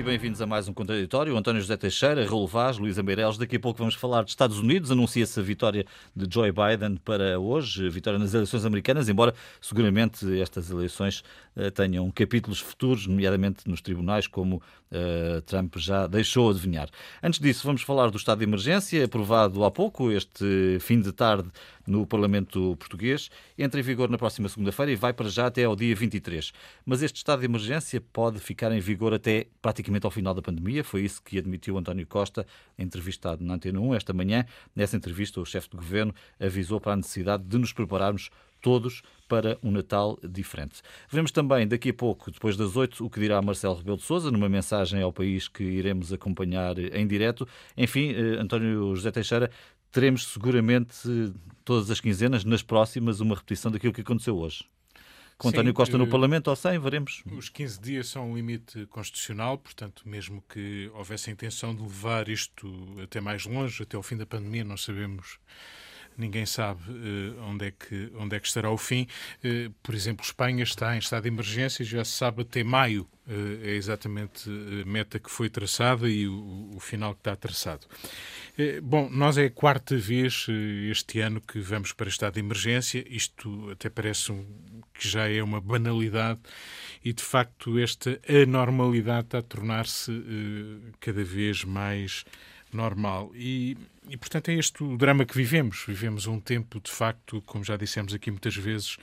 e bem-vindos a mais um Contraditório. António José Teixeira, Raul Vaz, Luísa Meireles. Daqui a pouco vamos falar dos Estados Unidos. Anuncia-se a vitória de Joe Biden para hoje, vitória nas eleições americanas, embora seguramente estas eleições tenham capítulos futuros, nomeadamente nos tribunais, como uh, Trump já deixou adivinhar. Antes disso, vamos falar do estado de emergência, aprovado há pouco, este fim de tarde, no Parlamento Português. Entra em vigor na próxima segunda-feira e vai para já até ao dia 23. Mas este estado de emergência pode ficar em vigor até praticamente ao final da pandemia. Foi isso que admitiu António Costa, entrevistado na Antena 1 esta manhã. Nessa entrevista, o chefe de governo avisou para a necessidade de nos prepararmos todos para um Natal diferente. Vemos também daqui a pouco, depois das oito, o que dirá Marcelo Rebelo de Sousa, numa mensagem ao país que iremos acompanhar em direto. Enfim, eh, António José Teixeira, teremos seguramente todas as quinzenas, nas próximas, uma repetição daquilo que aconteceu hoje. Com Sim, António Costa no uh, Parlamento ou sem, veremos. Os 15 dias são um limite constitucional, portanto, mesmo que houvesse a intenção de levar isto até mais longe, até ao fim da pandemia, não sabemos ninguém sabe uh, onde, é que, onde é que estará o fim. Uh, por exemplo, Espanha está em estado de emergência, já se sabe até maio uh, é exatamente a meta que foi traçada e o, o final que está traçado. Bom, nós é a quarta vez este ano que vamos para estado de emergência. Isto até parece um, que já é uma banalidade e, de facto, esta anormalidade está a tornar-se cada vez mais normal. E, e, portanto, é este o drama que vivemos. Vivemos um tempo, de facto, como já dissemos aqui muitas vezes,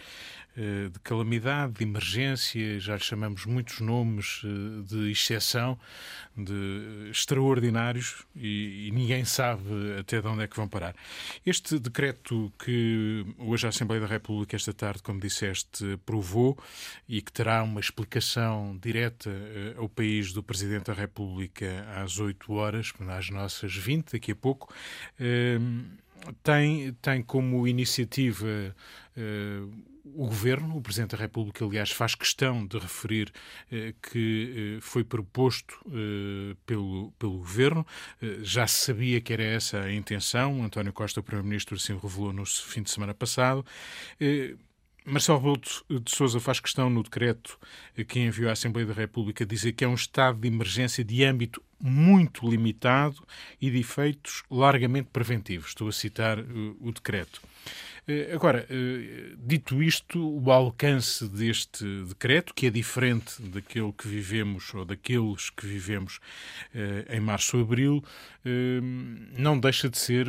de calamidade, de emergência, já lhe chamamos muitos nomes eh, de exceção, de extraordinários e, e, ninguém sabe até de onde é que vão parar. Este decreto que hoje a Assembleia da República, esta tarde, como disseste, aprovou e que terá uma explicação direta eh, ao país do Presidente da República às 8 horas, às nossas 20, daqui a pouco, tem, tem como iniciativa o Governo, o Presidente da República, aliás, faz questão de referir eh, que eh, foi proposto eh, pelo, pelo Governo. Eh, já se sabia que era essa a intenção. António Costa, o Primeiro-Ministro, assim revelou no fim de semana passado. Eh, Marcelo Rebelo de Sousa faz questão no decreto que enviou à Assembleia da República dizer que é um estado de emergência de âmbito muito limitado e de efeitos largamente preventivos. Estou a citar o decreto. Eh, agora, eh, dito isto, o alcance deste decreto, que é diferente daquele que vivemos ou daqueles que vivemos eh, em março ou abril, não deixa de ser,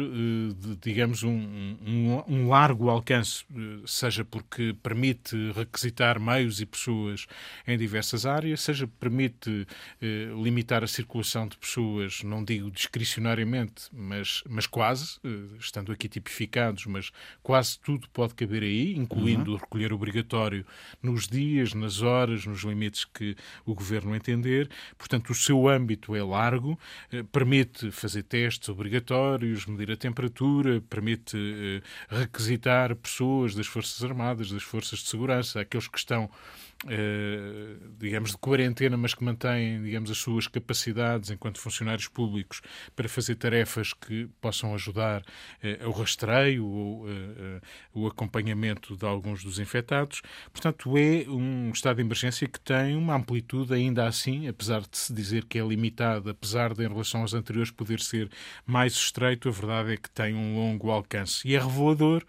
digamos, um, um, um largo alcance, seja porque permite requisitar meios e pessoas em diversas áreas, seja permite limitar a circulação de pessoas, não digo discricionariamente, mas, mas quase, estando aqui tipificados, mas quase quase tudo pode caber aí, incluindo uhum. o recolher obrigatório nos dias, nas horas, nos limites que o governo entender. Portanto, o seu âmbito é largo, eh, permite fazer testes obrigatórios, medir a temperatura, permite eh, requisitar pessoas das Forças Armadas, das Forças de Segurança, aqueles que estão eh, digamos, de quarentena, mas que mantêm, digamos, as suas capacidades enquanto funcionários públicos para fazer tarefas que possam ajudar uh, ao rastreio ou uh, o acompanhamento de alguns dos infectados. Portanto, é um estado de emergência que tem uma amplitude ainda assim, apesar de se dizer que é limitado, apesar de em relação aos anteriores poder ser mais estreito, a verdade é que tem um longo alcance e é revelador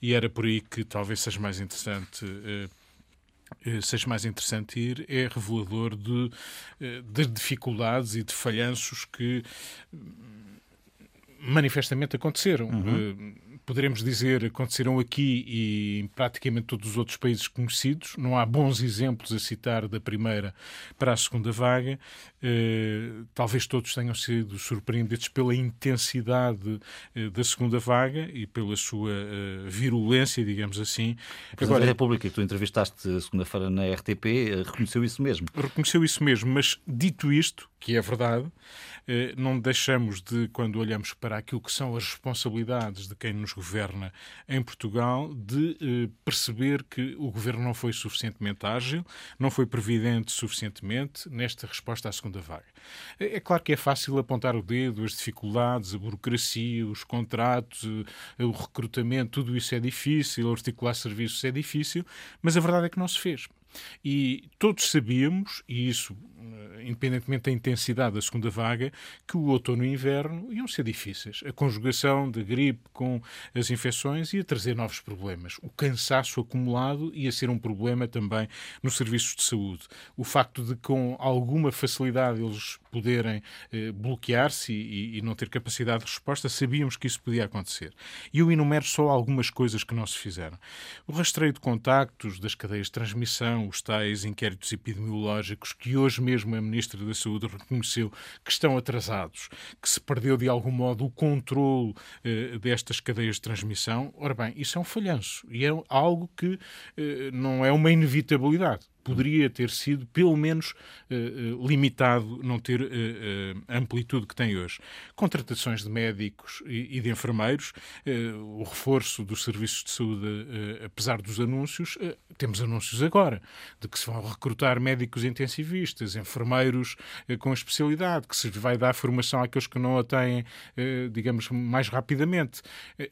e era por aí que talvez seja mais interessante eh, seja mais interessante ir, é revelador de, eh, de dificuldades e de falhanços que hum, manifestamente aconteceram. Uhum. Eh, poderemos dizer aconteceram aqui e em praticamente todos os outros países conhecidos. Não há bons exemplos a citar da primeira para a segunda vaga. Uh, talvez todos tenham sido surpreendidos pela intensidade uh, da segunda vaga e pela sua uh, virulência, digamos assim. O Presidente Agora, da República, que tu entrevistaste segunda-feira na RTP, reconheceu isso mesmo. Reconheceu isso mesmo, mas dito isto, que é verdade, não deixamos de, quando olhamos para aquilo que são as responsabilidades de quem nos governa em Portugal de eh, perceber que o governo não foi suficientemente ágil, não foi previdente suficientemente nesta resposta à segunda vaga. É, é claro que é fácil apontar o dedo, as dificuldades, a burocracia, os contratos, eh, o recrutamento, tudo isso é difícil, articular serviços é difícil, mas a verdade é que não se fez. E todos sabíamos, e isso independentemente da intensidade da segunda vaga, que o outono e o inverno iam ser difíceis. A conjugação da gripe com as infecções ia trazer novos problemas. O cansaço acumulado ia ser um problema também nos serviços de saúde. O facto de, com alguma facilidade, eles poderem eh, bloquear-se e, e, não ter capacidade de resposta, sabíamos que isso podia acontecer. E eu enumero só algumas coisas que não se fizeram. O rastreio de contactos das cadeias de transmissão, os tais inquéritos epidemiológicos, que hoje mesmo a Ministra da Saúde reconheceu que estão atrasados, que se perdeu de algum modo o controle eh, destas cadeias de transmissão. Ora bem, isso é um falhanço e é algo que eh, não é uma inevitabilidade poderia ter sido, pelo menos, uh, limitado, não ter uh, a amplitude que tem hoje. Contratações de médicos e, e de enfermeiros, o reforço dos serviços de saúde, apesar dos anúncios, temos anúncios agora de que se vão recrutar médicos intensivistas, enfermeiros com especialidade, que se vai dar formação àqueles que não a têm, digamos, mais rapidamente.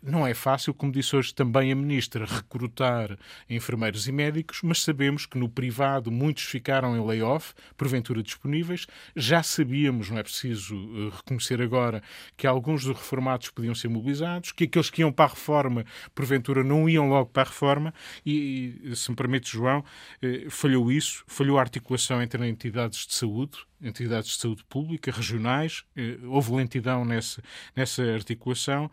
Não é fácil, como disse hoje também a Ministra, recrutar enfermeiros e médicos, mas sabemos que no privado privado, muitos ficaram em layoff, porventura disponíveis. Já sabíamos, não é preciso uh, reconhecer agora, que alguns dos reformados podiam ser mobilizados, que aqueles que iam para a reforma, porventura, não iam logo para a reforma, e, se me permite, João, uh, falhou isso, falhou a articulação entre entidades de saúde, entidades de saúde pública, regionais, uh, houve lentidão nessa, nessa articulação.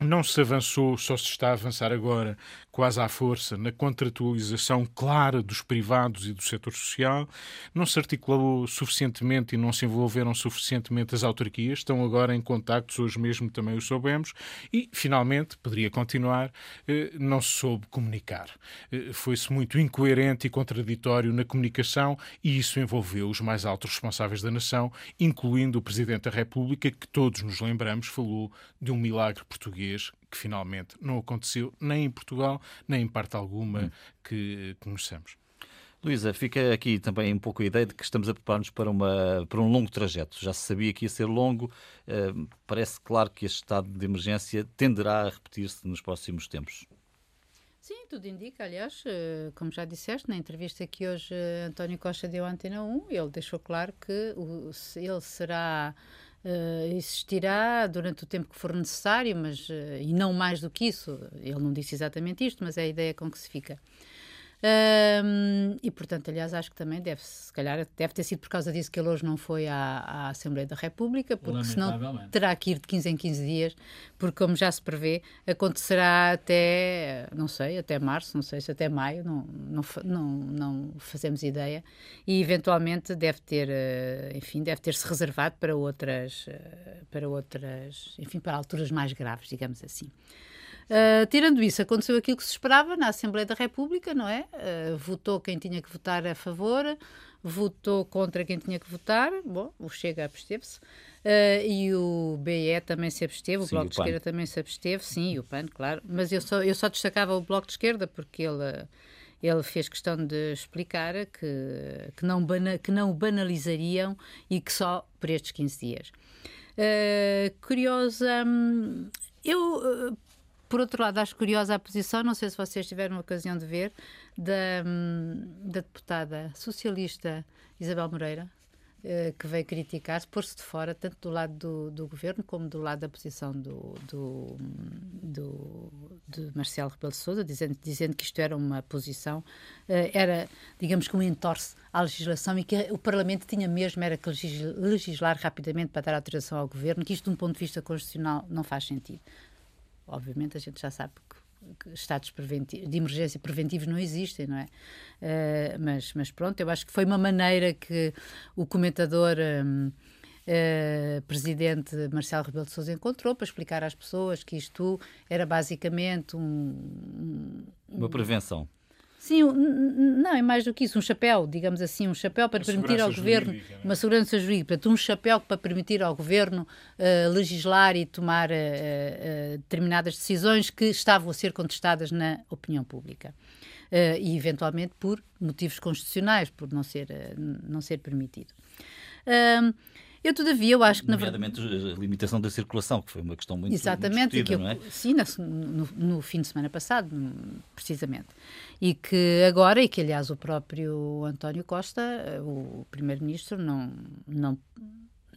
Não se avançou, só se está a avançar agora, quase à força, na contratualização clara dos privados e do setor social. Não se articulou suficientemente e não se envolveram suficientemente as autarquias. Estão agora em contactos, hoje mesmo também o soubemos. E, finalmente, poderia continuar, eh, não se soube comunicar. Eh, foi-se muito incoerente e contraditório na comunicação e isso envolveu os mais altos responsáveis da nação, incluindo o Presidente da República, que todos nos lembramos falou de um milagre português português, que finalmente não aconteceu nem em Portugal, nem em parte alguma hum. que conhecemos. Luísa, fica aqui também um pouco a ideia de que estamos a preparar-nos para, uma, para um longo trajeto. Já se sabia que ia ser longo, uh, parece claro que este estado de emergência tenderá a repetir-se nos próximos tempos. Sim, tudo indica. Aliás, eh, como já disseste, na entrevista que hoje eh, António Costa deu à Antena 1, ele deixou claro que ele será Uh, existirá durante o tempo que for necessário, mas uh, e não mais do que isso. Ele não disse exatamente isto, mas é a ideia com que se fica. Um, e, portanto, aliás, acho que também deve, se calhar, deve ter sido por causa disso que ele hoje não foi à, à Assembleia da República, porque senão terá que ir de 15 em 15 dias, porque, como já se prevê, acontecerá até, não sei, até março, não sei se até maio, não, não, não, não fazemos ideia, e eventualmente deve ter, eh, enfim, deve ter-se reservado para outras, eh, para outras, enfim, para alturas mais graves, digamos assim. Uh, tirando isso, aconteceu aquilo que se esperava na Assembleia da República, não é? Uh, votou quem tinha que votar a favor, votou contra quem tinha que votar. Bom, o Chega absteve-se. Uh, e o BE também se absteve, o sim, Bloco o de Esquerda também se absteve, sim, e o PAN, claro. Mas eu só, eu só destacava o Bloco de Esquerda porque ele, ele fez questão de explicar que, que, não, bana, que não o banalizariam e que só por estes 15 dias. Uh, curiosa, hum, eu por outro lado, acho curiosa a posição, não sei se vocês tiveram a ocasião de ver, da, hum, da deputada socialista Isabel Moreira, eh, que veio criticar, pôr-se de fora, tanto do lado do, do, governo como do lado da posição do, do, do de Marcelo Rebelo de Sousa, dizendo, dizendo que isto era uma posição, eh, era, digamos que um entorce à legislação e que o Parlamento tinha mesmo era que legislar rapidamente para dar autorização ao governo, que isto, de um ponto de vista constitucional, não faz sentido. Obviamente a gente já sabe que, estados de emergência preventivos não existem, não é? Uh, mas, mas pronto, eu acho que foi uma maneira que o comentador. Um, Uh, eh, presidente Marcelo Rebelo de Sousa encontrou para explicar às pessoas que isto era basicamente um, um, uma prevenção. Sim, não, é mais do que isso, um chapéu, digamos assim, um chapéu para uma permitir ao governo, jurídica, uma segurança jurídica, portanto, um chapéu para permitir ao governo uh, legislar e tomar uh, uh, determinadas decisões que estavam a ser contestadas na opinião pública. e, eventualmente, por motivos constitucionais, por não ser, não ser permitido. Eu, todavia, eu acho que, na verdade. a limitação da circulação, que foi uma questão muito Exatamente, muito que eu, não é? sim, no, no, fim de semana passado, precisamente. E que agora, e que aliás o próprio António Costa, o Primeiro-Ministro, não, não,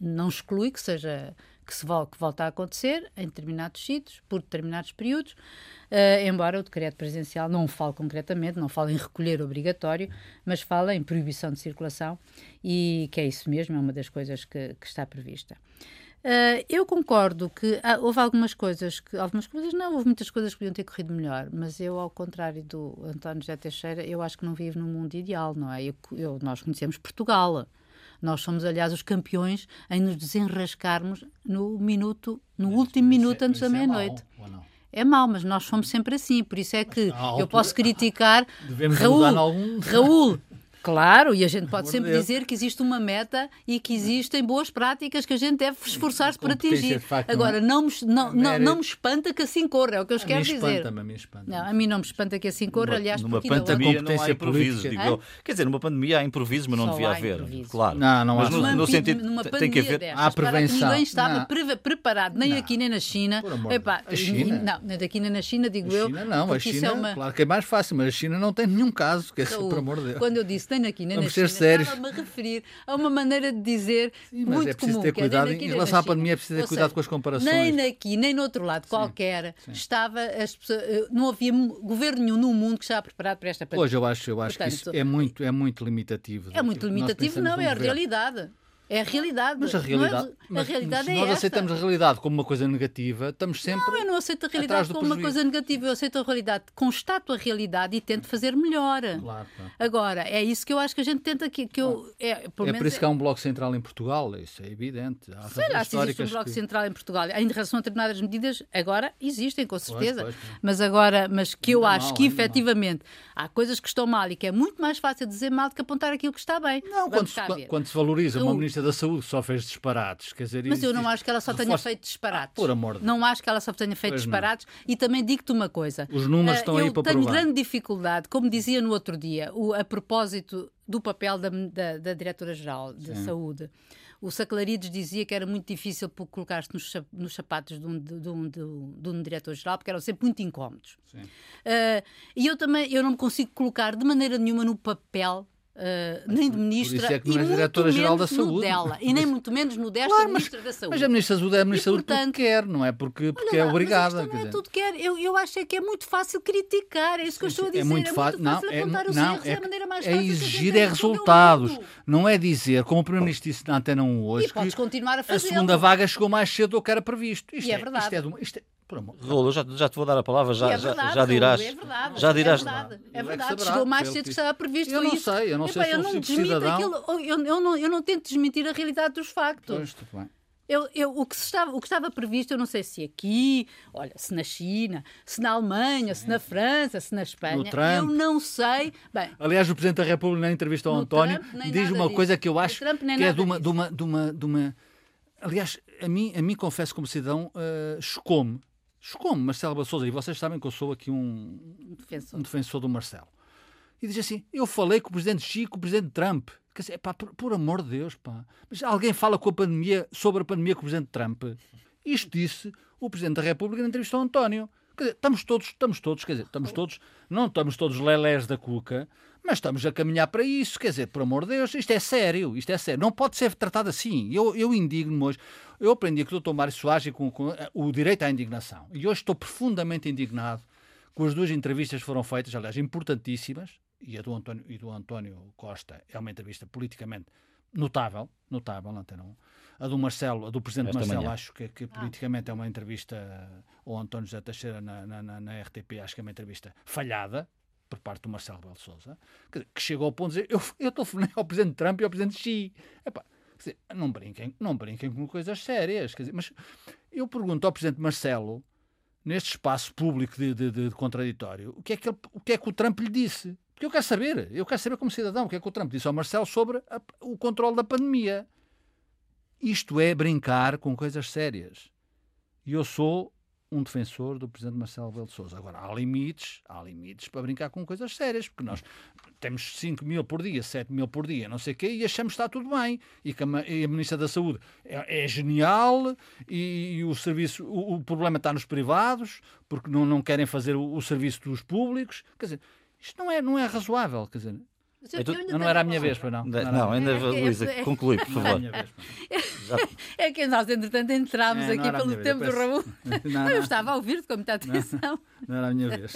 não exclui que seja que se que volta a acontecer em determinados sítios, por determinados períodos, uh, embora o decreto presidencial não fale concretamente, não fale em recolher obrigatório, mas fala em proibição de circulação e que é isso mesmo, é uma das coisas que, que está prevista. Uh, eu concordo que houve algumas coisas que algumas coisas não, houve muitas coisas que podiam ter corrido melhor, mas eu, ao contrário do António José Teixeira, eu acho que não vivo num mundo ideal, não é? Eu, eu, nós conhecemos Portugal. Nós somos, aliás, os campeões em nos desenrascarmos no minuto, no mas, último mas minuto é, antes da meia-noite. É mau, mas nós somos sempre assim, por isso é que eu posso criticar Raul, Raul Claro, e a gente pode sempre Deus. dizer que existe uma meta e que existem boas práticas que a gente deve esforçar-se para atingir. Facto, Agora, não, me, não, não, não, me espanta que assim corra, é o que eu quero dizer. A mim espanta, não, a mim não me espanta que assim corra, aliás, numa pandemia não há improvisos, digo eu. Quer dizer, numa pandemia há improvisos, mas não Só devia haver. Improviso. Claro. Não, não mas no, no sentido, numa tem que haver. Destas, há prevenção. Ninguém estava pre preparado, nem aqui nem na China. Epá, a China? Não, nem daqui nem na China, digo eu. Não, a é China, claro que é mais fácil, mas a China não tem nenhum caso, que é, por amor de Deus. Quando eu disse nem aqui nem na China, sérios. Estava-me a referir a uma maneira de dizer Sim, mas muito é preciso comum. Ter cuidado, em relação à pandemia é preciso ter cuidado seja, com as comparações. Nem aqui, nem no outro lado, qualquer, Sim. estava as pessoas, eh, não havia governo nenhum no mundo que estava preparado para esta pandemia. Hoje eu acho, eu acho Portanto, que isso é muito, é muito limitativo. É muito limitativo, não, é a realidade. É a realidade. Mas a realidade, é, a realidade se é nós esta. aceitamos a realidade como uma coisa negativa, estamos sempre. Não, eu não aceito a realidade como uma coisa negativa. Eu aceito a realidade, constato a realidade e tento fazer melhor. Claro, claro. Agora, é isso que eu acho que a gente tenta que, que eu. É, é por, é isso que há um Bloco Central em Portugal, isso é evidente. Há Sei lá se existe um Bloco que... Central em Portugal. Em relação a determinadas medidas, agora existem, com certeza. Pois, pois, mas agora, mas que eu acho mal, que efetivamente mal. há coisas que estão mal e que é muito mais fácil dizer mal do que apontar aquilo que está bem. Não, quando se, quando se, valoriza uma Ministra da Saúde só fez disparados. Quer dizer, Mas eu não acho que ela só tenha feito disparates. por amor de Não acho que ela só tenha feito pois disparates. Não. E também digo-te uma coisa. Os números estão uh, aí para provar. Eu tenho grande dificuldade, como dizia no outro dia, o, a propósito do papel da, da, da Diretora-Geral de Sim. Saúde. O Saclarides dizia que era muito difícil colocar-se nos, nos, sapatos de um, de, um, de, de um diretor-geral, porque eram sempre muito incómodos. Uh, e eu também eu não me consigo colocar de maneira nenhuma no papel Uh, nem de ministra é e muito da saúde. dela e nem muito menos no desta claro, ministra da saúde. Mas a ministra da saúde é a ministra da saúde porque quer, não é porque, porque é obrigada. Mas não é tudo quer. Eu, eu acho é que é muito fácil criticar, é isso que eu estou a dizer. É muito, é muito fácil não, é, apontar os não, erros, é, é a maneira mais é fácil. É exigir é resultados, não é dizer, como o Primeiro-Ministro disse na Antena 1 hoje, e que a, segunda vaga chegou mais cedo do que era previsto. Isto e é, verdade. Isto é, isto é Rolo, já, já te vou dar a palavra, já, é verdade, já, já dirás. É verdade, já dirás. É verdade, é verdade. chegou mais cedo que estava previsto. Eu não isso. sei, eu não Epá, sei se eu não cidadão. Aquilo, eu, eu, não, eu não tento desmentir a realidade dos factos. Pois, bem. Eu, eu, o, que estava, o que estava previsto, eu não sei se aqui, olha, se na China, se na Alemanha, Sim. se na França, se na Espanha, eu não sei. Bem, Aliás, o Presidente da República, na entrevista ao António, Trump, diz uma disso. coisa que eu acho Trump, que é de uma, de uma, de, uma, de uma. Aliás, a mim, a mim confesso, como cidadão, uh, chocou-me Chocou-me Marcelo Souza, e vocês sabem que eu sou aqui um defensor, um defensor do Marcelo. E diz assim: Eu falei com o presidente Chico, com o presidente Trump. Quer dizer, pá, por, por, amor de Deus, pá. Mas alguém fala com a pandemia, sobre a pandemia com o presidente Trump. Isto disse o presidente da República na entrevista ao António. Quer dizer, estamos todos, estamos todos, quer dizer, estamos todos, não estamos todos lelés da cuca, mas estamos a caminhar para isso. Quer dizer, por amor de Deus, isto é sério, isto é sério. Não pode ser tratado assim. Eu, eu indigno-me hoje. Eu aprendi com o Dr. Mário Soares com, com eh, o direito à indignação. E hoje estou profundamente indignado com as duas entrevistas que foram feitas, aliás, importantíssimas, e a do António, e do António Costa é uma entrevista politicamente notável, notável, não tem não. A do Marcelo, a do Presidente Esta Marcelo, manhã. acho que, que politicamente ah. é uma entrevista, ou António José Teixeira na, na, na, RTP, acho que é uma entrevista falhada, por parte do Marcelo Belo Souza, que, que chegou ao ponto de dizer, eu, eu telefonei ao Presidente Trump e ao Presidente Xi. Epá, dizer, não brinquem, não brinquem com coisas sérias. Dizer, mas eu pergunto ao Presidente Marcelo, neste espaço público de, de, de, de contraditório, o que, é que ele, o que é que o Trump lhe disse? Porque eu quero saber, eu quero saber como cidadão, o que é que o Trump disse ao Marcelo sobre a, o controle da pandemia. Isto é brincar com coisas sérias. E eu sou um defensor do presidente Marcelo Rebelo de Sousa. Agora, há limites, há limites para brincar com coisas sérias, porque nós temos 5 mil por dia, 7 mil por dia, não sei o quê, e achamos que está tudo bem. E que a, e a Ministra da Saúde é, é genial e, e, o serviço, o, o, problema está nos privados, porque não, não querem fazer o, o serviço dos públicos. Quer dizer, isto não é, não é razoável. Quer dizer, não, não era a minha vez, para não. Não, não ainda, é, Luísa, é, conclui, por favor. É que nós, entretanto, entramos é, aqui pelo tempo do Raul. Não, eu estava a ouvir-te com muita atenção. Não, era a minha vez.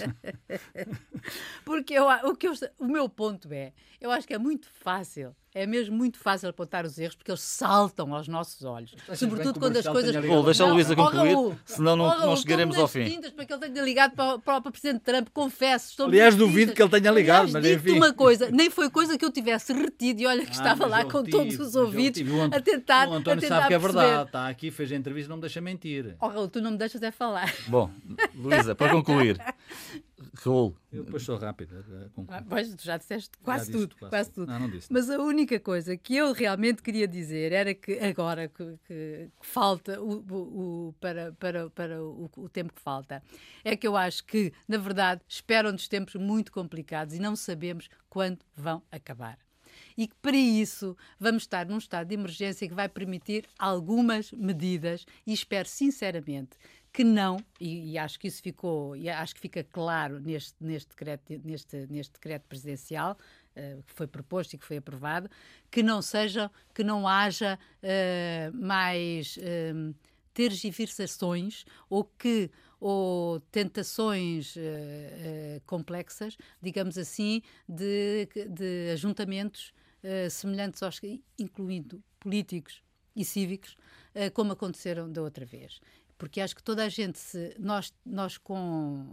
Porque eu, o, que eu, o meu ponto é, eu acho que é muito fácil é mesmo muito fácil apontar os erros porque eles saltam aos nossos olhos. Sobretudo quando as coisas. Vou deixar a Luísa concluir, senão não, não chegaremos ao fim. para que ele tenha ligado para, para, para o Presidente Trump, confesso. Estou Aliás, duvido que ele tenha ligado, Aliás, mas enfim. uma coisa, nem foi coisa que eu tivesse retido e olha que ah, estava lá com tive, todos os ouvidos a tentar. O António a tentar sabe que é verdade, está aqui, fez a entrevista, não me deixa mentir. Oh, Raul, tu não me deixas é falar. Bom, Luísa, para concluir. Raul. Eu depois sou rápido. Ah, pois, tu já disseste quase já tudo. Quase, quase tudo. Não, não disse. Mas a única coisa que eu realmente queria dizer era que agora que, que, que falta o, o, o, para, para, para o, o, tempo que falta, é que eu acho que, na verdade, esperam-nos tempos muito complicados e não sabemos quando vão acabar e que para isso vamos estar num estado de emergência que vai permitir algumas medidas e espero sinceramente que não, e, e, acho que isso ficou, e acho que fica claro neste, neste, decreto, neste, neste decreto presidencial uh, que foi proposto e que foi aprovado, que não seja, que não haja uh, mais uh, tergiversações ou que ou tentações complexas, digamos assim, de, de ajuntamentos semelhantes aos incluindo políticos e cívicos, como aconteceram da outra vez porque acho que toda a gente, se, nós, nós com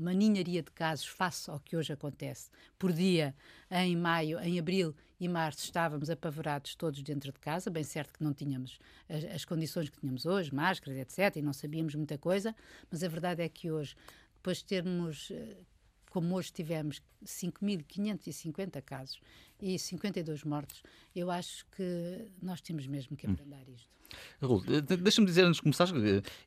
uma ninharia de casos face ao que hoje acontece, por dia, em maio, em abril e março, estávamos apavorados todos dentro de casa, bem certo que não tínhamos as, as condições que tínhamos hoje, máscaras, etc., e não sabíamos muita coisa, mas a verdade é que hoje, depois de termos eh, como hoje tivemos 5.550 casos e 52 mortos, eu acho que nós temos mesmo que abrandar isto. Raul, deixa-me dizer antes de começar,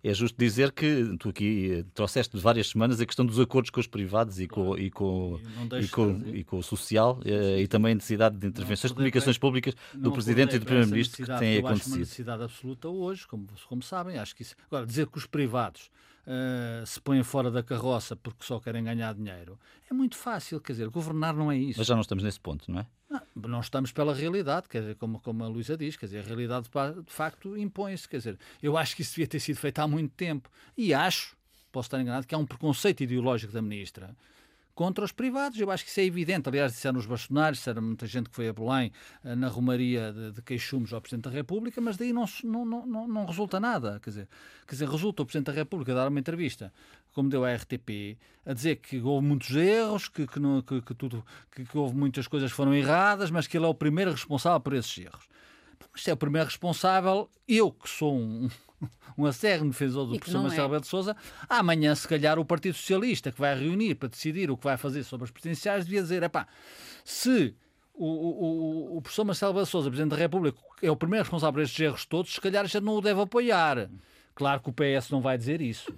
é justo dizer que tu aqui eh, trouxeste várias semanas a questão dos acordos com os privados e com, e com, e com, e com o social eh, e também a necessidade de intervenções de comunicações públicas do Presidente e do Primeiro-Ministro que tem acontecido. Acho uma necessidade absoluta hoje, como, como sabem, acho que isso... Agora, dizer que os privados uh, se põem fora da carroça porque só querem ganhar dinheiro. É muito fácil, quer dizer, governar não é isso. Mas já não estamos nesse ponto, não é? Não, não estamos pela realidade, quer dizer, como, como a Luísa diz, quer dizer, a realidade de facto impõe-se, quer dizer, eu acho que isso devia ter sido feito há muito tempo e acho, posso estar enganado, que há um preconceito ideológico da ministra contra os privados. Eu acho que isso é evidente. Aliás, disseram os bastonários, disseram muita gente que foi a Belém eh, na romaria de, de queixumes ao Presidente da República, mas daí não, não, não, não resulta nada. Quer dizer, quer dizer, resulta o Presidente da República dar uma entrevista, como deu à RTP, a dizer que houve muitos erros, que, que, que, que tudo, que, que houve muitas coisas que foram erradas, mas que ele é o primeiro responsável por esses erros. Mas se é o primeiro responsável, eu que sou um, um acérrimo defensor do professor Marcelo é. Rebelo de Sousa, amanhã, se calhar, o Partido Socialista, que vai reunir para decidir o que vai fazer sobre as presidenciais, devia dizer: epá, se o, o, o professor Marcelo Rebelo de Sousa, Presidente da República, é o primeiro responsável por estes erros todos, se calhar já não o deve apoiar. Claro que o PS não vai dizer isso.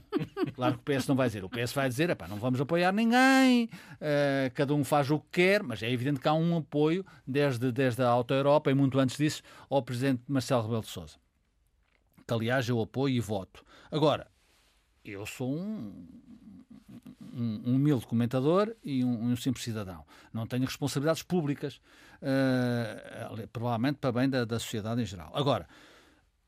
Claro que o PS não vai dizer. O PS vai dizer, não vamos apoiar ninguém, uh, cada um faz o que quer, mas é evidente que há um apoio desde, desde a Auto Europa e muito antes disso ao Presidente Marcelo Rebelo de Sousa que aliás eu apoio e voto. Agora, eu sou um, um, um humilde comentador e um, um, simples cidadão. Não tenho responsabilidades públicas, uh, provavelmente para bem da, da sociedade em geral. Agora,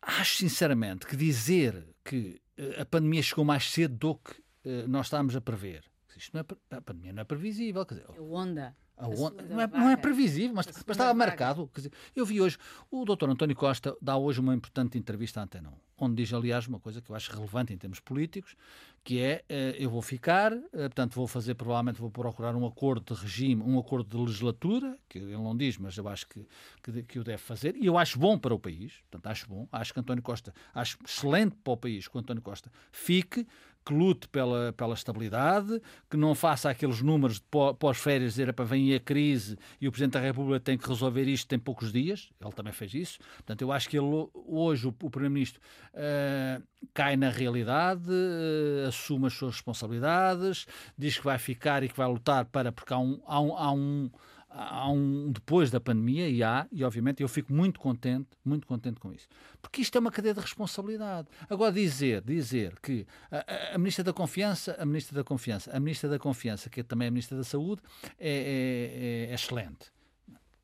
acho sinceramente que dizer que a pandemia chegou mais cedo do que uh, nós estávamos a prever, isto não é, a pandemia não é previsível. Quer dizer, é onda. Onda, não, é, não, é, previsível, mas, mas estava marcado. Dizer, eu vi hoje, o doutor António Costa dá hoje uma importante entrevista à Antena 1, onde diz, aliás, uma coisa que eu acho relevante em termos políticos, que é, eh, eu vou ficar, eh, portanto vou fazer, provavelmente vou procurar um acordo de regime, um acordo de legislatura, que ele não diz, mas eu acho que, que, que o deve fazer, e eu acho bom para o país, portanto acho bom, acho que António Costa, acho excelente para o país que o António Costa fique, que lute pela, pela estabilidade, que não faça aqueles números pós-férias, dizer para vem a crise e o Presidente da República tem que resolver isto em poucos dias. Ele também fez isso. Portanto, eu acho que ele, hoje o, o Primeiro-Ministro uh, cai na realidade, uh, assume as suas responsabilidades, diz que vai ficar e que vai lutar para, porque há um, há um, há um há um depois da pandemia e há, e obviamente eu fico muito contente, muito contente com isso. Porque isto é uma cadeia de responsabilidade. Agora dizer, dizer que a, a, Ministra da Confiança, a Ministra da Confiança, a Ministra da Confiança, que é também a Ministra da Saúde, é, é, é excelente.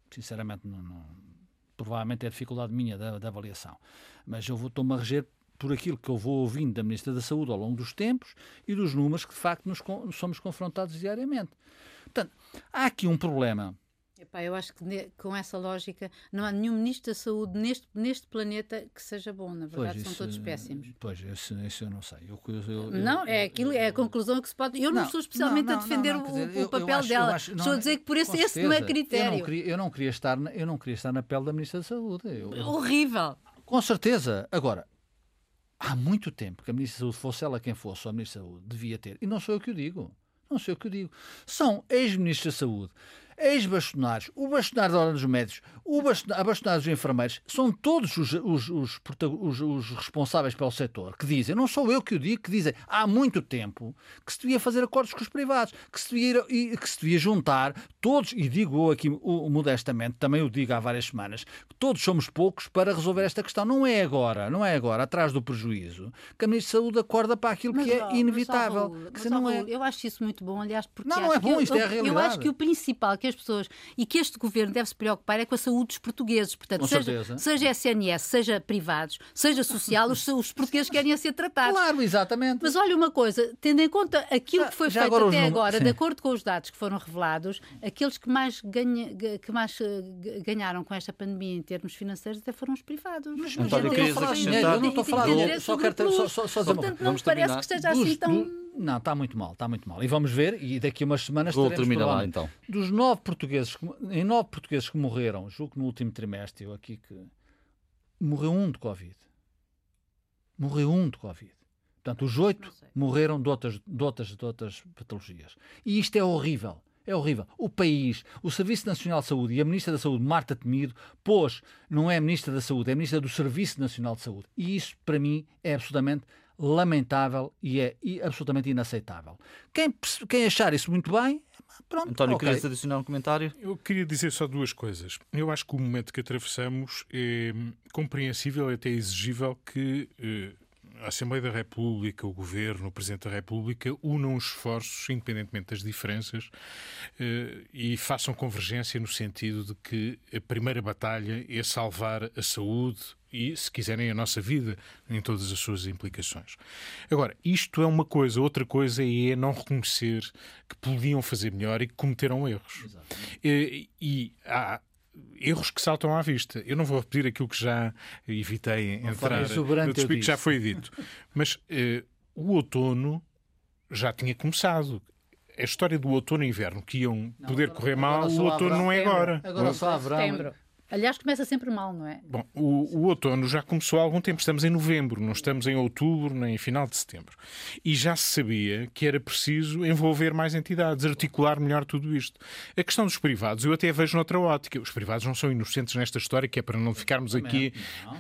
Sinceramente, não, não, provavelmente é dificuldade minha da, da avaliação. Mas eu estou-me a reger por aquilo que eu vou ouvindo da Ministra da Saúde ao longo dos tempos e dos números que de facto nos somos confrontados diariamente. Portanto, há aqui um problema Epá, eu acho que com essa lógica não há nenhum ministro da saúde neste, neste planeta que seja bom, na verdade pois, são todos péssimos. Pois, isso, isso eu não sei. Eu, eu, não, é aquilo, é a conclusão que se pode. Eu não, não estou especialmente não, não, a defender o, o, papel acho, dela. Acho, estou a dizer que por esse, esse não é critério. Eu não, queria, eu, não queria estar, eu não queria estar na pele da Ministra da Saúde. Horrível. Com certeza. Agora, há muito tempo que a Ministra da Saúde, fosse ela quem fosse, a Ministra da Saúde, devia ter. E não sou eu que o digo. Não sei o que eu digo. São ex-ministros da Saúde, ex-bastonados, o bastonário da Ordem dos Médicos, o bastonário dos enfermeiros, são todos os, os, os, os, responsáveis pelo setor que dizem, não sou eu que o digo, que dizem há muito tempo que se devia fazer acordos com os privados, que se devia, que se devia juntar todos, e digo eu aqui modestamente, também o digo há várias semanas, que todos somos poucos para resolver esta questão. Não é agora, não é agora, atrás do prejuízo, que a Ministra de Saúde acorda para aquilo mas, que é inevitável. Mas, que mas, não é... Eu acho isso muito bom, aliás, porque não, não é bom, isto eu, é a realidade. Eu acho que o principal que as pessoas e que este governo deve se preocupar é com a saúde dos portugueses. Portanto, seja, seja SNS, seja privados, seja social, os, os portugueses querem ser tratados. Claro, exatamente. Mas olha uma coisa, tendo em conta aquilo já, que foi feito agora até agora, sim. de acordo com os dados que foram revelados, aqueles que mais, ganha, que mais eh, ganharam com esta pandemia em termos financeiros até foram os privados. Mas, António, querias acrescentar? Eu não estou a falar, só quero só, só, só Portanto, não me parece que esteja assim tão não, está muito mal, está muito mal. E vamos ver, e daqui a umas semanas Vou terminar lá então. Dos nove portugueses, em nove portugueses que morreram, julgo que no último trimestre, eu aqui que morreu um de Covid. Morreu um de Covid. Portanto, os oito morreram de outras, de, outras, de outras patologias. E isto é horrível. É horrível. O país, o Serviço Nacional de Saúde e a Ministra da Saúde, Marta Temido, pôs, não é a Ministra da Saúde, é a Ministra do Serviço Nacional de Saúde. E isso, para mim, é absolutamente lamentável e é absolutamente inaceitável. Quem, quem achar isso muito bem, pronto. António, okay. querias adicionar um comentário? Eu queria dizer só duas coisas. Eu acho que o momento que atravessamos é compreensível e até exigível que eh, a Assembleia da República, o Governo, o Presidente da República unam os esforços, independentemente das diferenças, eh, e façam convergência no sentido de que a primeira batalha é salvar a saúde, e, se quiserem, a nossa vida em todas as suas implicações. Agora, isto é uma coisa, outra coisa é não reconhecer que podiam fazer melhor e que cometeram erros. E, e há erros que saltam à vista. Eu não vou repetir aquilo que já evitei não entrar no despido que já foi dito. Mas uh, o outono já tinha começado. A história do outono e inverno, que iam não, poder correr mal, o outono não é agora. Agora só haverá. Aliás, começa sempre mal, não é? Bom, o, o, outono já começou há algum tempo. Estamos em novembro, não estamos em outubro nem em final de setembro. E já se sabia que era preciso envolver mais entidades, articular melhor tudo isto. A questão dos privados, eu até vejo noutra ótica. Os privados não são inocentes nesta história, que é para não ficarmos aqui.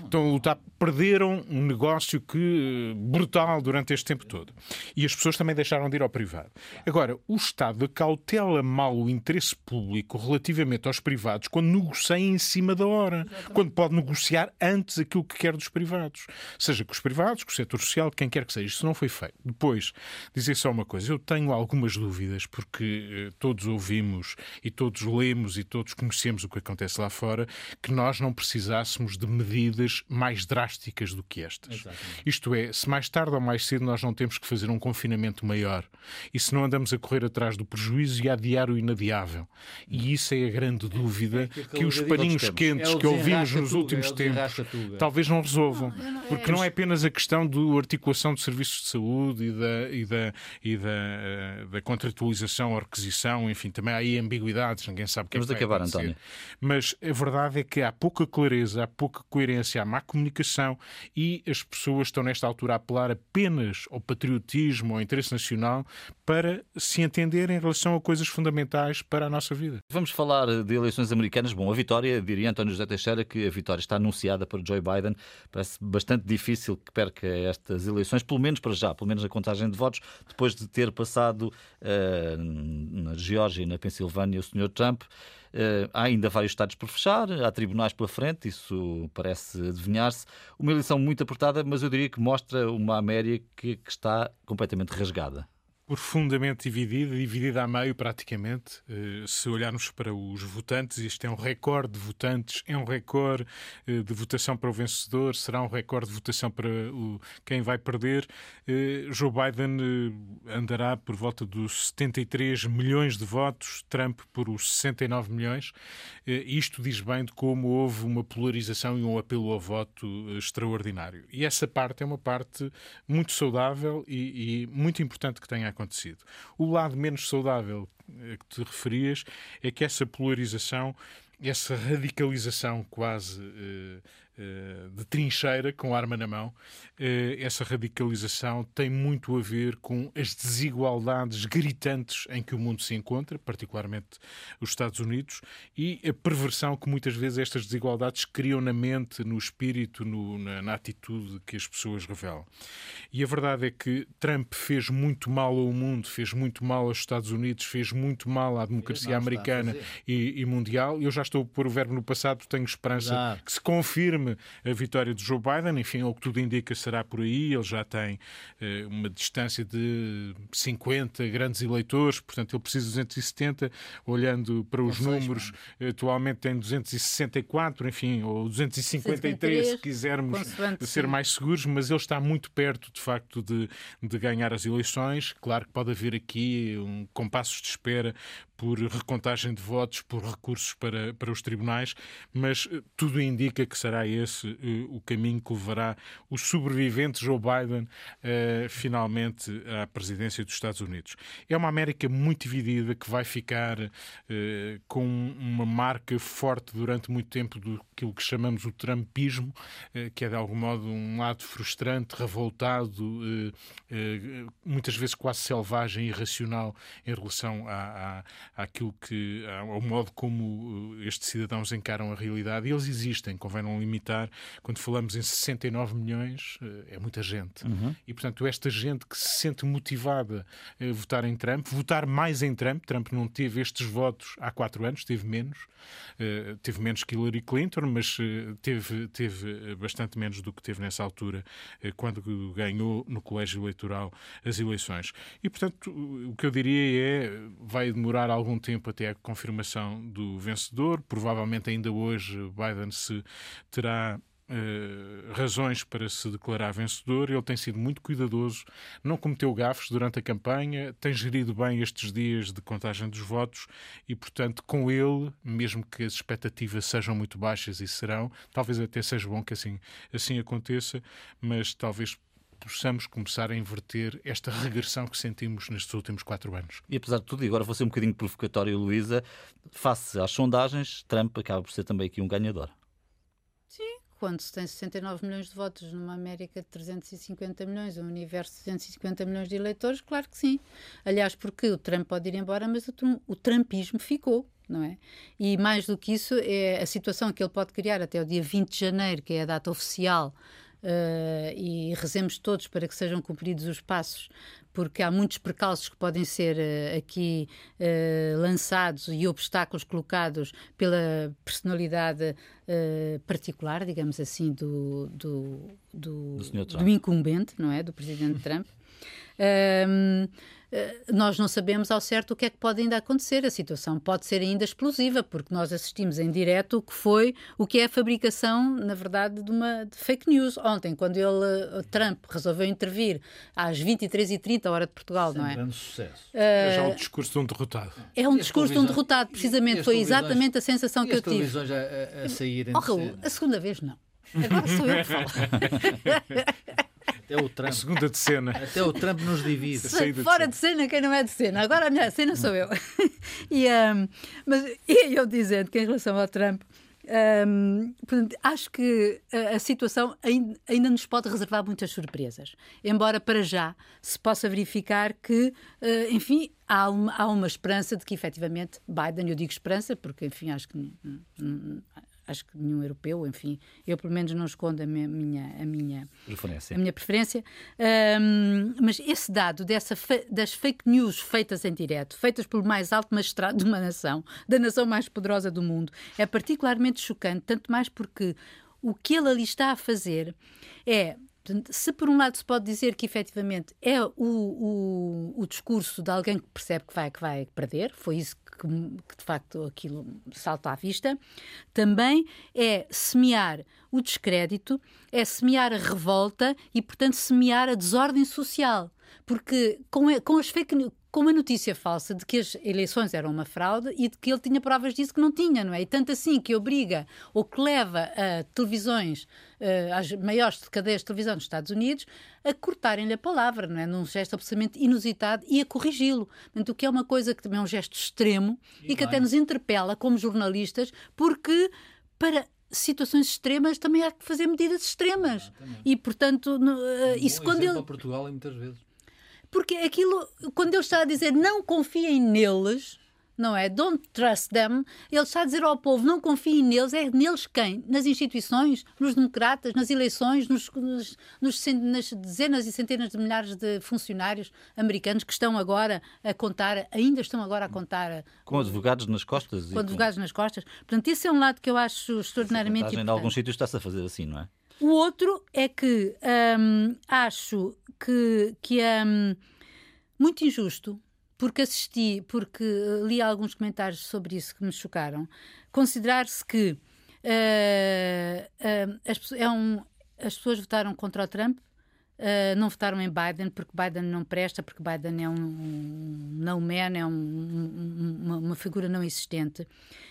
Estão a lutar. Perderam um negócio que brutal durante este tempo todo. E as pessoas também deixaram de ir ao privado. Agora, o Estado cautela mal o interesse público relativamente aos privados quando negocia em cima cima da hora, Exatamente. quando pode negociar antes aquilo que quer dos privados. Seja com os privados, com o setor social, quem quer que seja. Isso não foi feito. Depois, dizer só uma coisa. Eu tenho algumas dúvidas, porque eh, todos ouvimos e todos lemos e todos conhecemos o que acontece lá fora, que nós não precisássemos de medidas mais drásticas do que estas. Exatamente. Isto é, se mais tarde ou mais cedo nós não temos que fazer um confinamento maior e se não andamos a correr atrás do prejuízo e a adiar o inadiável. E isso é a grande dúvida é que, que os paninhos quentes é que ouvimos nos últimos é tempos talvez não resolvam. Não, porque é, não é apenas a questão da articulação de serviços de saúde e da, e da, e da, uh, da contratualização ou requisição, enfim, também há aí ambiguidades, ninguém sabe o que é Vamos que vai acabar, acontecer. António. Mas a verdade é que há pouca clareza, há pouca coerência, há má comunicação e as pessoas estão nesta altura a apelar apenas ao patriotismo, ao interesse nacional, para se entenderem em relação a coisas fundamentais para a nossa vida. Vamos falar de eleições americanas. Bom, a vitória, diria António José Teixeira, que a vitória está anunciada para Joe Biden. Parece bastante difícil que perca estas eleições, pelo menos para já, pelo menos na contagem de votos, depois de ter passado uh, na Geórgia e na Pensilvânia o Sr. Trump. Uh, há ainda vários estados por fechar, há tribunais pela frente, isso parece adivinhar-se. Uma eleição muito apertada, mas eu diria que mostra uma América que, que está completamente rasgada profundamente dividida, dividida a meio praticamente. Eh, se olharmos para os votantes, isto é um recorde de votantes, é um recorde eh, de votação para o vencedor, será um recorde de votação para o, quem vai perder. Eh, Joe Biden andará por volta dos 73 milhões de votos, Trump por os 69 milhões. Isto diz bem de como houve uma polarização e um apelo ao voto extraordinário. E essa parte é uma parte muito saudável e, e muito importante que tenha acontecido acontecido. O lado menos saudável a que te referias é que essa polarização, essa radicalização quase uh, de trincheira, com arma na mão, uh, essa radicalização tem muito a ver com as desigualdades gritantes em que o mundo se encontra, particularmente os Estados Unidos, e a perversão que muitas vezes estas desigualdades criam na mente, no espírito, no, na, na atitude que as pessoas revelam. E a verdade é que Trump fez muito mal ao mundo, fez muito mal aos Estados Unidos, fez muito mal à democracia americana e, e, mundial. Eu já estou a pôr o verbo no passado, tenho esperança que se confirme a vitória de Joe Biden. Enfim, o que tudo indica será por aí. Ele já tem uh, uma distância de 50 grandes eleitores, portanto, ele precisa de 270. Olhando para os números, atualmente tem 264, enfim, ou 253, se quisermos ser mais seguros, mas ele está muito perto, de facto, de, de ganhar as eleições. Claro que pode haver aqui um compassos de espera por recontagem de votos, por recursos para, para os tribunais, mas eh, tudo indica que será esse uh, o caminho que levará o sobrevivente Joe Biden uh, finalmente à presidência dos Estados Unidos. É uma América muito dividida que vai ficar uh, com uma marca forte durante muito tempo do que chamamos o trumpismo, que é de algum modo um lado frustrante, revoltado, muitas vezes quase selvagem e irracional em relação à, à, àquilo que, ao modo como uh, estes cidadãos encaram a realidade. E eles existem, convém não limitar. Quando falamos em 69 milhões, uh, é muita gente. Uhum. E, portanto, esta gente que se sente motivada a votar em Trump, votar mais em Trump, Trump não teve estes votos há quatro anos, teve menos, uh, teve menos que Hillary Clinton, mas teve, teve bastante menos do que teve nessa altura, quando ganhou no colégio eleitoral as eleições. E, portanto, o que eu diria é vai demorar algum tempo até a confirmação do vencedor. Provavelmente ainda hoje Biden se terá Uh, razões para se declarar vencedor. Ele tem sido muito cuidadoso, não cometeu gafes durante a campanha, tem gerido bem estes dias de contagem dos votos e, portanto, com ele, mesmo que as expectativas sejam muito baixas e serão, talvez até seja bom que assim, assim aconteça, mas talvez possamos começar a inverter esta regressão que sentimos nestes últimos quatro anos. E apesar de tudo, e agora vou ser um bocadinho provocatório, Luísa, face às sondagens, Trump acaba por ser também aqui um ganhador. Sim, quando se tem 69 milhões de votos numa América de 350 milhões, um universo de 250 milhões de eleitores, claro que sim. Aliás, porque o Trump pode ir embora, mas o, o Trumpismo ficou. Não é? E mais do que isso, é a situação que ele pode criar até o dia 20 de janeiro, que é a data oficial uh, e rezemos todos para que sejam cumpridos os passos, porque há muitos precalços que podem ser uh, aqui uh, lançados e obstáculos colocados pela personalidade particular, digamos assim, do, do, do, do, do incumbente, não é? Do presidente Trump. Um, eh, nós não sabemos ao certo o que é que pode ainda acontecer. A situação pode ser ainda explosiva, porque nós assistimos em direto o que foi, o que é a fabricação, na verdade, de uma de fake news. Ontem, quando ele, Trump, resolveu intervir às 23h30, hora de Portugal, Sem não é? grande sucesso. É já o discurso de um derrotado. É um E discurso de um derrotado, precisamente. Foi exatamente a sensação E que eu tive. televisões a, a, a saírem Oh, Raul, a segunda vez não. Agora sou eu que falo. Até o Trump. A segunda de cena. Até o Trump nos divide. saída de Fora de cena, quem não é de cena. Agora a minha cena sou eu. e, um, mas e eu dizendo que em relação ao Trump, um, portanto, acho que a, a situação ainda, ainda nos pode reservar muitas surpresas. Embora para já se possa verificar que, eh, enfim, há uma, há uma esperança de que efetivamente Biden, eu digo esperança porque, enfim, acho que. Acho que nenhum europeu, enfim, eu pelo menos não escondo a minha, a minha, Preferência. a minha preferência. Ahm, mas esse dado dessa das fake news feitas em direto, feitas pelo mais alto magistrado de uma nação, da nação mais poderosa do mundo, é particularmente chocante, tanto mais porque o que ele ali está a fazer é. Se por um lado se pode dizer que efetivamente é o, o, o discurso de alguém que percebe que vai, que vai perder, foi isso que, que de facto aquilo salta à vista, também é semear o descrédito, é semear a revolta e, portanto, semear a desordem social. Porque com, com as fake news, com a notícia falsa de que as eleições eram uma fraude e de que ele tinha provas disso que não tinha, não é? E tanto assim que obriga ou que leva a televisões, eh, às maiores cadeias de televisão dos Estados Unidos, a cortarem-lhe a palavra, não é? Num gesto absolutamente inusitado e a corrigi-lo. Portanto, o que é uma coisa que também é um gesto extremo e, que até nos interpela como jornalistas, porque para situações extremas também há que fazer medidas extremas. E, portanto, no, eh, isso Um quando exemplo ele. Portugal e muitas vezes. Porque aquilo, quando ele está a dizer não confiem neles, não é? Don't trust them, ele está a dizer ao povo não confiem neles, é neles quem? Nas instituições, nos democratas, nas eleições, nos, nos- nos nas dezenas e centenas de milhares de funcionários americanos que estão agora a contar, ainda estão agora a contar Com advogados nas costas. com advogados nas costas. Portanto, esse é um lado que eu acho extraordinariamente vantagem, Em importante. alguns sítios está-se a fazer assim, não é? O outro é que hum, acho que, que é hum, muito injusto, porque assisti, porque eh, li alguns comentários sobre isso que me chocaram, considerar-se que eh, eh, as, é um- as pessoas votaram contra o Trump, eh, não votaram em Biden porque Biden não presta, porque Biden é um, um não man, é um- um- uma, uma figura não existente.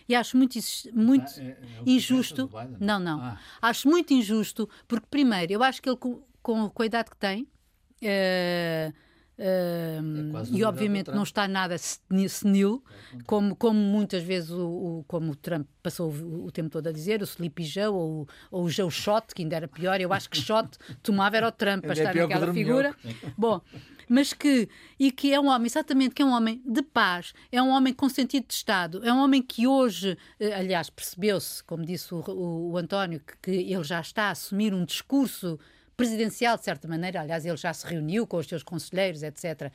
E acho muito, muito Ah, é- é injusto. Não, não. Ah. Acho muito injusto, porque, primeiro, eu acho que ele, com, com, a idade que tem, eh, É e obviamente não está nada seni- senil, como, como muitas vezes o, o- como o Trump passou o, o tempo todo a dizer, o Sleepy Joe ou, o- ou o Joe Shot, que ainda era pior. Eu acho que Shot tomava era o Trump para é estar naquela figura. Bom, mas que, e que é um homem, exatamente, que é um homem de paz, é um homem com sentido de Estado, é um homem que hoje, eh, aliás, percebeu-se, como disse o, o- o António, que, que ele já está a assumir um discurso presidencial, de certa maneira, aliás, ele já se reuniu com os seus conselheiros, etc.,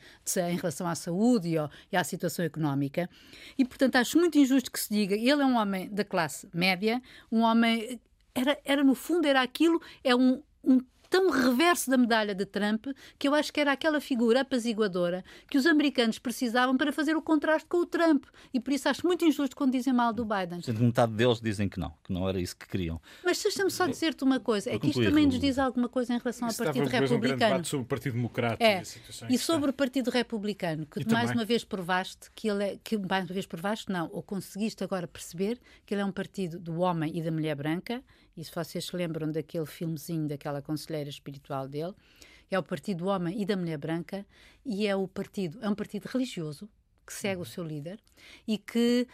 em relação à saúde e, e à situação económica. E, portanto, acho muito injusto que se diga, ele é um homem da classe média, um homem, era, era no fundo, era aquilo, é um, um tão reverso da medalha de Trump que eu acho que era aquela figura apaziguadora que os americanos precisavam para fazer o contraste com o Trump. E por isso acho muito injusto quando dizem mal do Biden. Sendo que metade deles dizem que não, que não era isso que queriam. Mas deixa-me só dizer-te uma coisa: é que isto também nos diz alguma coisa em relação ao Partido um Republicano. debate sobre o Partido Democrata É, e sobre está. o Partido Republicano, que E mais também. uma vez provaste que ele é, que mais uma vez provaste, não, ou conseguiste agora perceber que ele é um partido do homem e da mulher branca, e se vocês se lembram daquele filmezinho daquela conselheira espiritual dele, é o partido do homem e da mulher branca, e é o partido, é um partido religioso que segue o seu líder e que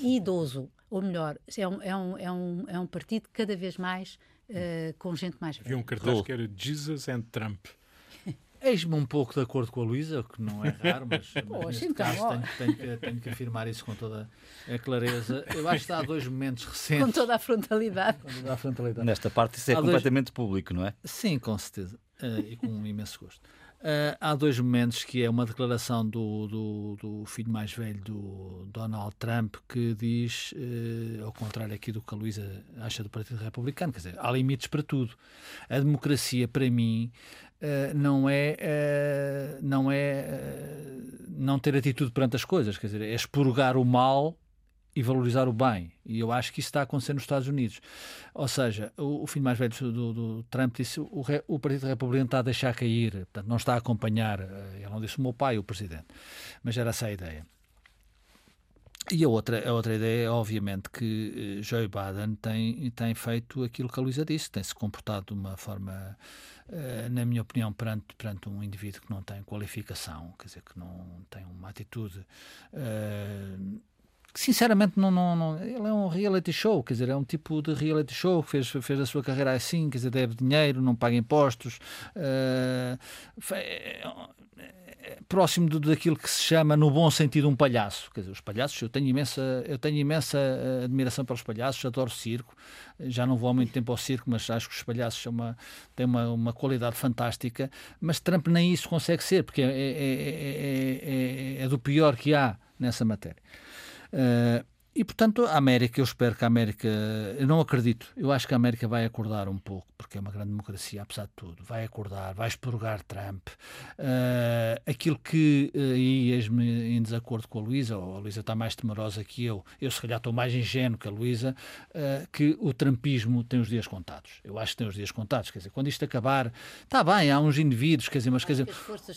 e idoso, ou melhor, é um, é um, é um, é um partido cada vez mais eh, com gente mais velha. Havia um cartaz Raul. que era Jesus and Trump. Eis-me um pouco de acordo com a Luísa, o que não é raro, mas, mas Poxa, neste então, caso tenho, tenho que, tenho que afirmar isso com toda a clareza. Eu acho que há dois momentos recentes. Com toda a frontalidade. com toda a frontalidade. Nesta parte isso é Há dois- completamente público, não é? Sim, com certeza. Eh, e com um imenso gosto. Uh, há dois momentos que é uma declaração do, do, do, filho mais velho do Donald Trump que diz, uh, ao contrário aqui do que a Luísa acha do Partido Republicano, quer dizer, há limites para tudo. A democracia, para mim, uh, não é, não é não ter atitude perante as coisas, quer dizer, é expurgar o mal e valorizar o bem. E eu acho que isso está a acontecer nos Estados Unidos. Ou seja, o, o filho mais velho do, do Trump disse o, o Partido Republicano está a deixar cair, portanto, não está a acompanhar. Eh, ele não disse o meu pai, o presidente. Mas era essa a ideia. E a outra, a outra ideia é, obviamente, que eh, Joe Biden tem, tem feito aquilo que a Luísa disse, tem se comportado de uma forma, eh, na minha opinião, perante, perante um indivíduo que não tem qualificação, quer dizer, que não tem uma atitude sinceramente não, não, não, ele é um reality show, quer dizer, é um tipo de reality show que fez, fez a sua carreira assim, quer dizer, deve dinheiro, não paga impostos, uh, é, próximo daquilo que se chama, no bom sentido, um palhaço. Quer dizer, os palhaços, eu tenho imensa, eu tenho imensa eh, admiração pelos palhaços, adoro circo, já não vou há muito tempo ao circo, mas acho que os palhaços uma, têm uma, uma qualidade fantástica, mas Trump nem isso consegue ser, porque é, é, é, é do pior que há nessa matéria. Uh, e, portanto, a América, eu espero que a América, eu não acredito, eu acho que a América vai acordar um pouco, porque é uma grande democracia, apesar de tudo, vai acordar, vai expurgar Trump. Uh, aquilo que, uh, e eis-me em desacordo com a Luísa, ou a Luísa está mais temerosa que eu, eu se calhar estou mais ingênuo que a Luísa, uh, que o trumpismo tem os dias contados. Eu acho que tem os dias contados, quer dizer, quando isto acabar, está bem, há uns indivíduos, quer dizer, mas quer dizer,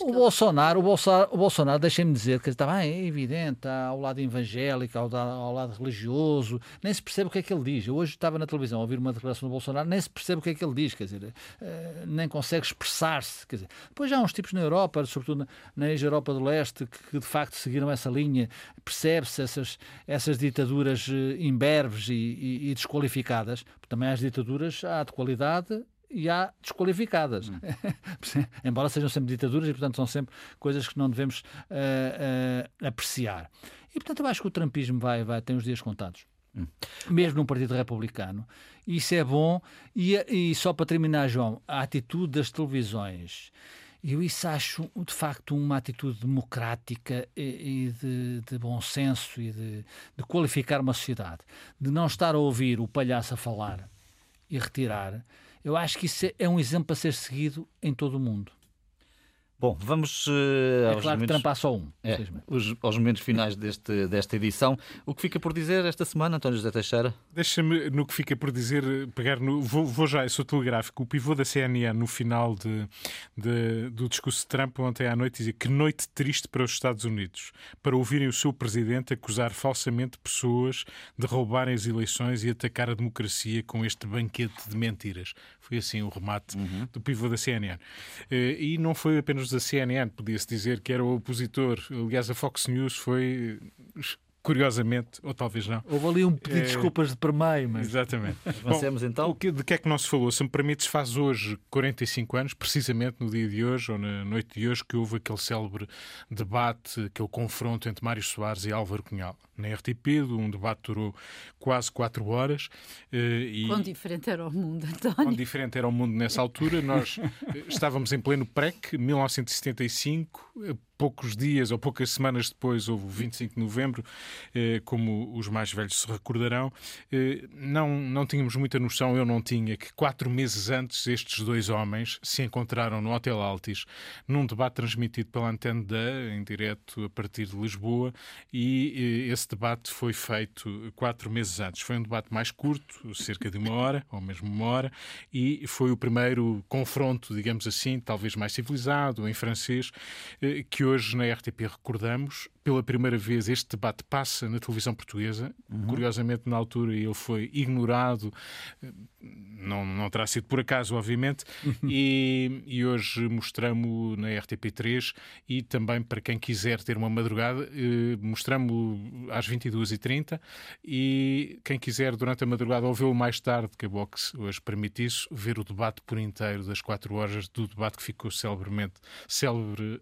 o Bolsonaro, o Bolsonaro, o Bolsonaro deixem-me dizer, que está bem, é evidente, está ao lado evangélico, ao lado religioso, nem se percebe o que é que ele diz. Eu hoje estava na televisão a ouvir uma declaração do Bolsonaro, nem se percebe o que é que ele diz, quer dizer, uh, nem consegue expressar-se. Quer dizer, depois há uns tipos na Europa, sobretudo na, ex-Europa do Leste, que, de facto seguiram essa linha, percebe-se essas, essas ditaduras uh, imberbes e, e, e desqualificadas. Também as ditaduras, há de qualidade e há desqualificadas. Hum. Embora sejam sempre ditaduras e, portanto, são sempre coisas que não devemos uh, uh, apreciar. E, portanto, eu acho que o trumpismo vai, vai, tem os dias contados. Hum. Mesmo no Partido Republicano. Isso é bom. E, e só para terminar, João, a atitude das televisões. Eu isso acho, de facto, uma atitude democrática e, e de, de, bom senso e de, de, qualificar uma sociedade. De não estar a ouvir o palhaço a falar e retirar. Eu acho que isso é, um exemplo a ser seguido em todo o mundo. Bom, vamos uh, é aos claro momentos... que só um. É, os, aos momentos finais deste, desta edição. O que fica por dizer esta semana, António José Teixeira? Deixa-me, no que fica por dizer, pegar no. Vou, vou já, eu sou telegráfico. O pivô da CNN, no final de, de, do discurso de Trump ontem à noite, dizia que noite triste para os Estados Unidos, para ouvirem o seu presidente acusar falsamente pessoas de roubarem as eleições e atacar a democracia com este banquete de mentiras. Foi assim o remate uhum. do pivô da CNN. Eh, e não foi apenas da CNN, podia-se dizer que era o opositor. Aliás, a Fox News foi curiosamente, ou talvez não. Houve ali um pedido de é... desculpas de permeio, mas... Exatamente. Avancemos então. O que, de que é que não se falou? Se me permites, faz hoje 45 anos, precisamente no dia de hoje, ou na noite de hoje, que houve aquele célebre debate, aquele confronto entre Mário Soares e Álvaro Cunhal. Na RTP, um debate durou quase 4 horas. Eh, e... Quão diferente era o mundo, António? Quão diferente era o mundo nessa altura. Nós eh, estávamos em pleno PREC, 1975, poucos dias ou poucas semanas depois houve o 25 de novembro, eh, como os mais velhos se recordarão. Eh, não, não tínhamos muita noção, eu não tinha, que quatro meses antes estes dois homens se encontraram no Hotel Altis num debate transmitido pela Antena em direto a partir de Lisboa, e eh, esse debate foi feito quatro meses antes. Foi um debate mais curto, cerca de uma hora, ou mesmo uma hora, e foi o primeiro confronto, digamos assim, talvez mais civilizado, em francês, que que hoje na RTP recordamos. Pela primeira vez este debate passa na televisão portuguesa. Uhum. Curiosamente, na altura, ele foi ignorado. Não, não terá sido por acaso, obviamente. Uhum. E, e, hoje mostramos na RTP3 e também para quem quiser ter uma madrugada, eh, mostramos às 22h30 e quem quiser durante a madrugada ou vê-lo mais tarde, que a Box hoje permite isso, ver o debate por inteiro das 4 horas do debate que ficou celebremente célebre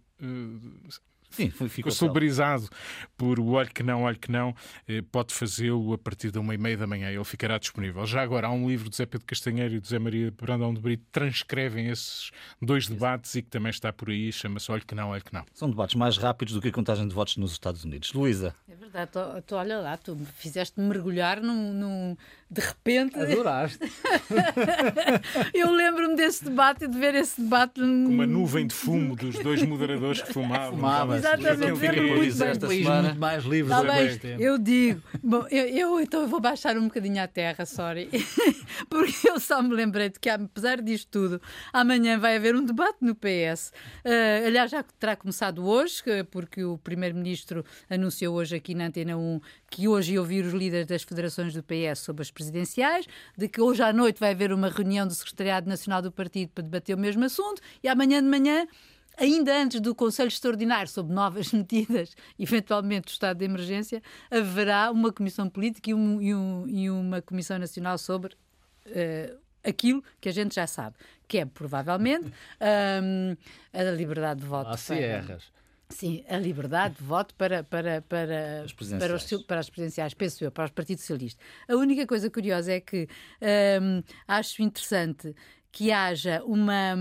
Sim, ficou, ficou soberizado por o olho que não, olho que não, eh, pode fazê-lo a partir da uma e meia da manhã. Ele ficará disponível. Já agora, há um livro do Zé Pedro Castanheiro e do Zé Maria Brandão de Brito que transcrevem esses dois debates e que também está por aí, chama-se Olho que não, olho que não. São debates mais rápidos do que a contagem de votos nos Estados Unidos. Luísa. É verdade, tu, tu, olha lá, tu fizeste-me mergulhar num, num, de repente. Adoraste. Eu lembro-me desse debate e de ver esse debate. Uma nuvem de fumo dos dois moderadores que fumavam. Fumava, Exatamente, lembro muito bem. Esta semana. muito mais livres tá bem, Eu digo, bom, eu, eu, então vou baixar um bocadinho à terra, sorry, porque eu só me lembrei de que, apesar disto tudo, amanhã vai haver um debate no PS. Uh, eh, aliás, já terá começado hoje, porque o Primeiro-Ministro anunciou hoje aqui na Antena 1 que hoje ia ouvir os líderes das federações do PS sobre as presidenciais, de que hoje à noite vai haver uma reunião do Secretariado Nacional do Partido para debater o mesmo assunto e amanhã de manhã ainda antes do Conselho Extraordinário sobre novas medidas, eventualmente do estado de emergência, haverá uma comissão política e, um, e, um, e uma comissão nacional sobre uh, aquilo que a gente já sabe, que é provavelmente um, a liberdade de voto. Há sierras. Sim, a liberdade de voto para, para, para, as para, os, para as presidenciais, penso eu, para os partidos socialistas. A única coisa curiosa é que um, acho interessante que haja uma.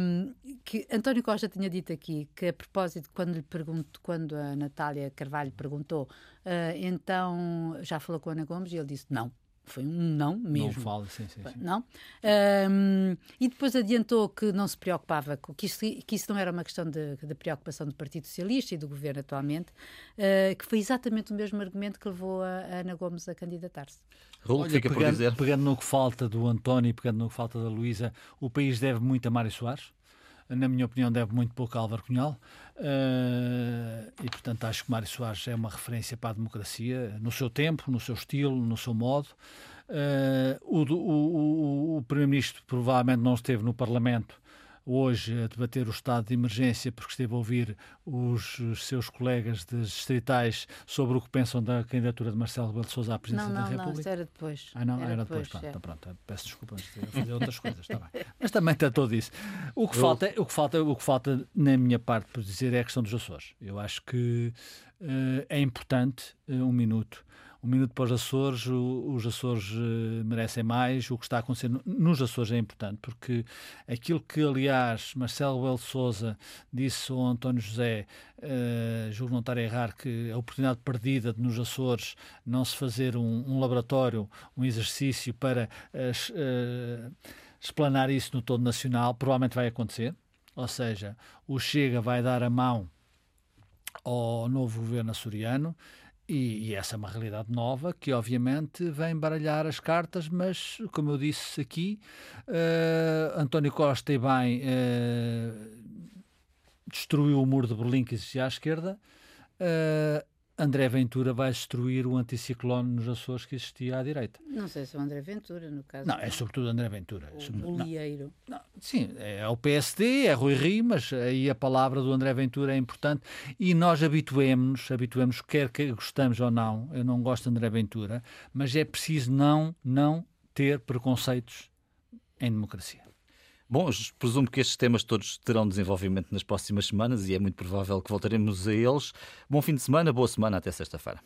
que António Costa tinha dito aqui que, a propósito, quando lhe pergunto, quando a Natália Carvalho perguntou, uh, então já falou com a Ana Gomes e ele disse não. Foi um não mesmo. Não fala, sim, sim. sim. Não? Um, e depois adiantou que não se preocupava, que isso, que isso não era uma questão de, de preocupação do Partido Socialista e do governo atualmente, uh, que foi exatamente o mesmo argumento que levou a, a Ana Gomes a candidatar-se. Raul, Olha, fica pegando, por dizer. Pegando no que falta do António e pegando no que falta da Luísa, o país deve muito a Mário Soares? Na minha opinião, deve muito pouco a Álvaro Cunhal. Uh, e, portanto, acho que Mário Soares é uma referência para a democracia, no seu tempo, no seu estilo, no seu modo. Uh, o, o, o, o Primeiro-Ministro provavelmente não esteve no Parlamento hoje a debater o estado de emergência porque esteve a ouvir os, seus colegas das distritais sobre o que pensam da candidatura de Marcelo Rebelo de Sousa à presidência não, não, da República. Não, isso era depois. Ah, não, era, era depois. depois. Pronto, é. então, pronto, peço desculpa, a fazer outras coisas, está bem. Mas também está todo isso. O que, Eu... falta, o, que falta, o que falta, na minha parte, por dizer, é a questão dos Açores. Eu acho que uh, é importante, uh, um minuto, um minuto para os Açores, o, os Açores uh, merecem mais, o que está a acontecer nos Açores é importante, porque aquilo que, aliás, Marcelo Belo Souza disse ao António José, uh, julgo não estar a errar, que a oportunidade perdida de nos Açores não se fazer um, um laboratório, um exercício para uh, explanar isso no todo nacional, provavelmente vai acontecer, ou seja, o Chega vai dar a mão ao novo governo açoriano e, e, essa é uma realidade nova que, obviamente, vem baralhar as cartas, mas, como eu disse aqui, uh, António Costa e bem uh, destruiu o muro de Berlim que existia à esquerda. Uh, André Ventura vai destruir o anticiclone nos Açores que existia à direita. Não sei se é o André Ventura, no caso. Não, é sobretudo André Ventura. O bolieiro. Não, não, sim, é o PSD, é Rui mas aí a palavra do André Ventura é importante e nós habituemos-nos, habituemos quer que gostamos ou não, eu não gosto de André Ventura, mas é preciso não, não ter preconceitos em democracia. Bom, presumo que estes temas todos terão desenvolvimento nas próximas semanas e é muito provável que voltaremos a eles. Bom fim de semana, boa semana, até sexta-feira.